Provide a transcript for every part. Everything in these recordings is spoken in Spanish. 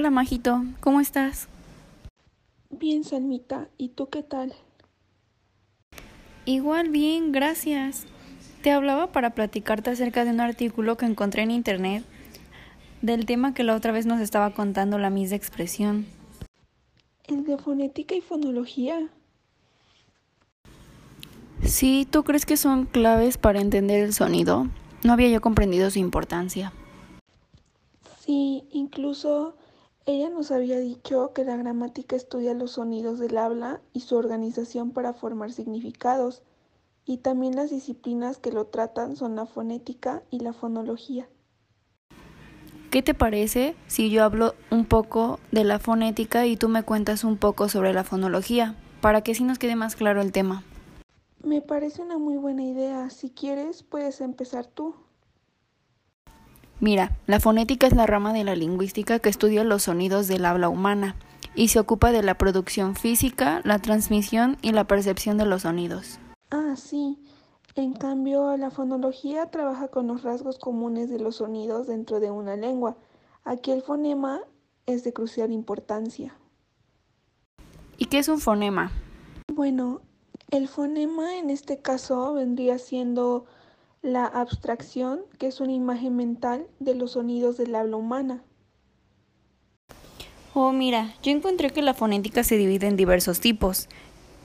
Hola, Majito, ¿cómo estás? Bien, Salmita, ¿y tú qué tal? Igual bien, gracias. Te hablaba para platicarte acerca de un artículo que encontré en internet del tema que la otra vez nos estaba contando la Miss de Expresión. ¿El de fonética y fonología? Sí, ¿tú crees que son claves para entender el sonido? No había yo comprendido su importancia. Sí, incluso ella nos había dicho que la gramática estudia los sonidos del habla y su organización para formar significados, y también las disciplinas que lo tratan son la fonética y la fonología. ¿Qué te parece si yo hablo un poco de la fonética y tú me cuentas un poco sobre la fonología, para que así nos quede más claro el tema? Me parece una muy buena idea. Si quieres, puedes empezar tú. Mira, la fonética es la rama de la lingüística que estudia los sonidos del habla humana y se ocupa de la producción física, la transmisión y la percepción de los sonidos. Ah, sí. En cambio, la fonología trabaja con los rasgos comunes de los sonidos dentro de una lengua. Aquí el fonema es de crucial importancia. ¿Y qué es un fonema? Bueno, el fonema en este caso vendría siendo la abstracción, que es una imagen mental de los sonidos del habla humana. Oh, mira, yo encontré que la fonética se divide en diversos tipos.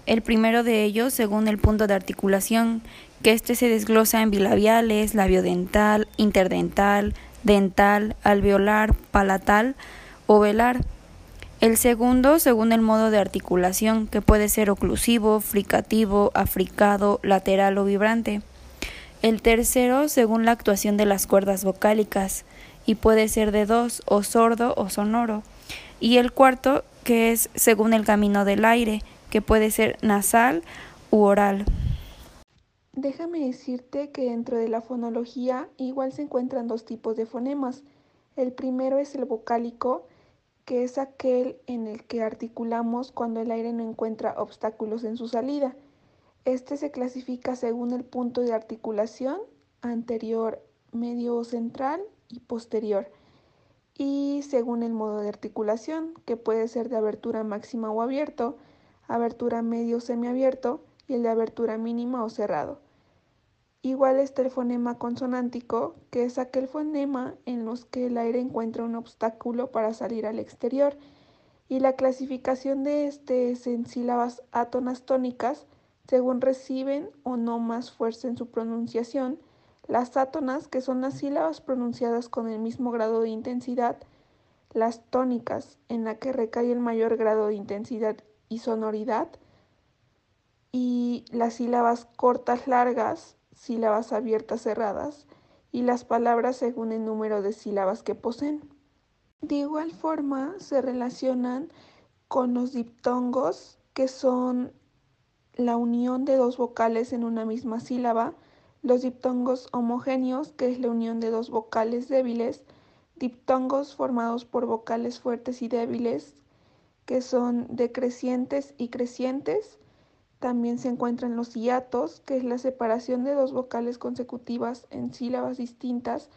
El primero de ellos, según el punto de articulación, que éste se desglosa en bilabiales, labiodental, interdental, dental, alveolar, palatal o velar. El segundo, según el modo de articulación, que puede ser oclusivo, fricativo, africado, lateral o vibrante. El tercero, según la actuación de las cuerdas vocálicas, y puede ser de dos, o sordo o sonoro. Y el cuarto, que es según el camino del aire, que puede ser nasal u oral. Déjame decirte que dentro de la fonología igual se encuentran dos tipos de fonemas. El primero es el vocálico, que es aquel en el que articulamos cuando el aire no encuentra obstáculos en su salida. Este se clasifica según el punto de articulación anterior, medio central y posterior, y según el modo de articulación, que puede ser de abertura máxima o abierto, abertura medio o semiabierto y el de abertura mínima o cerrado. Igual está el fonema consonántico, que es aquel fonema en los que el aire encuentra un obstáculo para salir al exterior, y la clasificación de este es en sílabas átonas tónicas, según reciben o no más fuerza en su pronunciación, las átonas, que son las sílabas pronunciadas con el mismo grado de intensidad, las tónicas, en la que recae el mayor grado de intensidad y sonoridad, y las sílabas cortas largas, sílabas abiertas cerradas y las palabras según el número de sílabas que poseen. De igual forma se relacionan con los diptongos, que son la unión de dos vocales en una misma sílaba, los diptongos homogéneos, que es la unión de dos vocales débiles, diptongos formados por vocales fuertes y débiles, que son decrecientes y crecientes, también se encuentran los hiatos, que es la separación de dos vocales consecutivas en sílabas distintas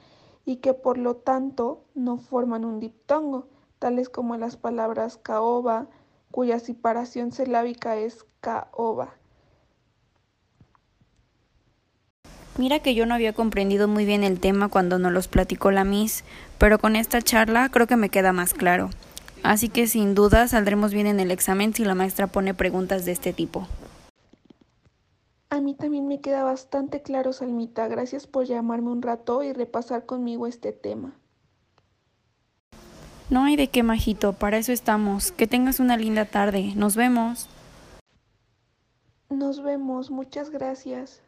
y que por lo tanto no forman un diptongo, tales como las palabras caoba, cuya separación silábica es caoba. Mira que yo no había comprendido muy bien el tema cuando nos los platicó la Miss, pero con esta charla creo que me queda más claro. Así que sin duda saldremos bien en el examen si la maestra pone preguntas de este tipo. A mí también me queda bastante claro, Salmita. Gracias por llamarme un rato y repasar conmigo este tema. No hay de qué, Majito, para eso estamos. Que tengas una linda tarde. Nos vemos. Nos vemos, muchas gracias.